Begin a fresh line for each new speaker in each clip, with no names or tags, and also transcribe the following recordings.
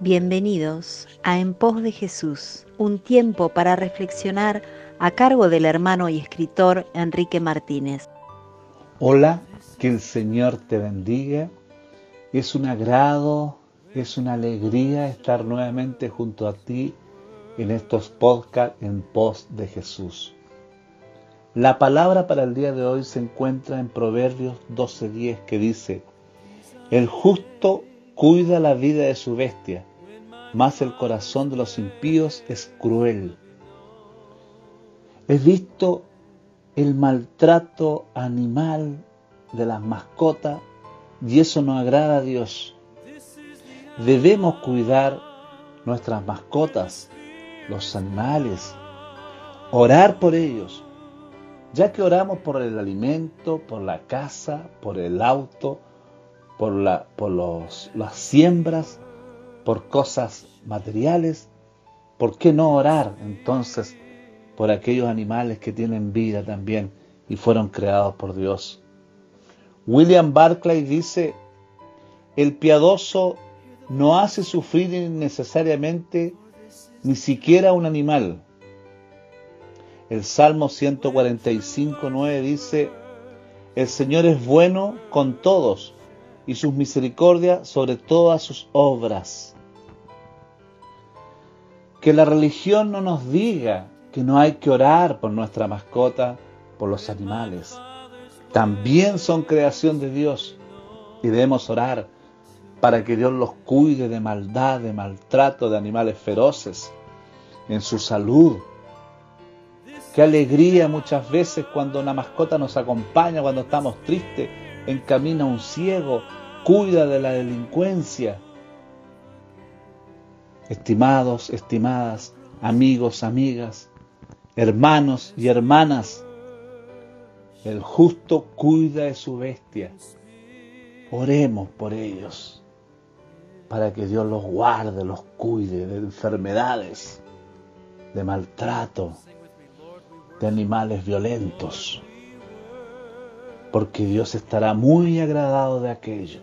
Bienvenidos a En pos de Jesús, un tiempo para reflexionar a cargo del hermano y escritor Enrique Martínez.
Hola, que el Señor te bendiga. Es un agrado, es una alegría estar nuevamente junto a ti en estos podcasts en pos de Jesús. La palabra para el día de hoy se encuentra en Proverbios 12:10 que dice, el justo cuida la vida de su bestia, mas el corazón de los impíos es cruel. He visto el maltrato animal de las mascotas y eso no agrada a Dios. Debemos cuidar nuestras mascotas, los animales, orar por ellos, ya que oramos por el alimento, por la casa, por el auto, por, la, por los, las siembras, por cosas materiales, ¿por qué no orar entonces por aquellos animales que tienen vida también y fueron creados por Dios? William Barclay dice, el piadoso no hace sufrir innecesariamente ni siquiera un animal. El Salmo 145, 9 dice, el Señor es bueno con todos y sus misericordias sobre todas sus obras. Que la religión no nos diga que no hay que orar por nuestra mascota, por los animales. También son creación de Dios y debemos orar para que Dios los cuide de maldad, de maltrato de animales feroces, en su salud. Qué alegría muchas veces cuando una mascota nos acompaña, cuando estamos tristes, encamina a un ciego, cuida de la delincuencia. Estimados, estimadas, amigos, amigas, hermanos y hermanas, el justo cuida de su bestia. Oremos por ellos para que Dios los guarde, los cuide de enfermedades, de maltrato, de animales violentos, porque Dios estará muy agradado de aquello.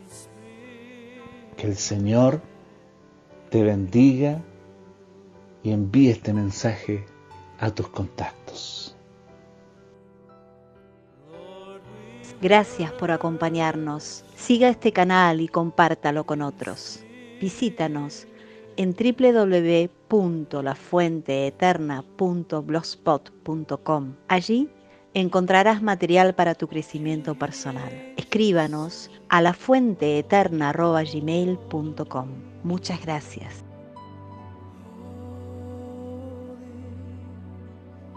Que el Señor te bendiga y envíe este mensaje a tus contactos.
Gracias por acompañarnos. Siga este canal y compártalo con otros. Visítanos en www.lafuenteeterna.blogspot.com. Allí encontrarás material para tu crecimiento personal. Escríbanos a lafuenteeterna.gmail.com. Muchas gracias.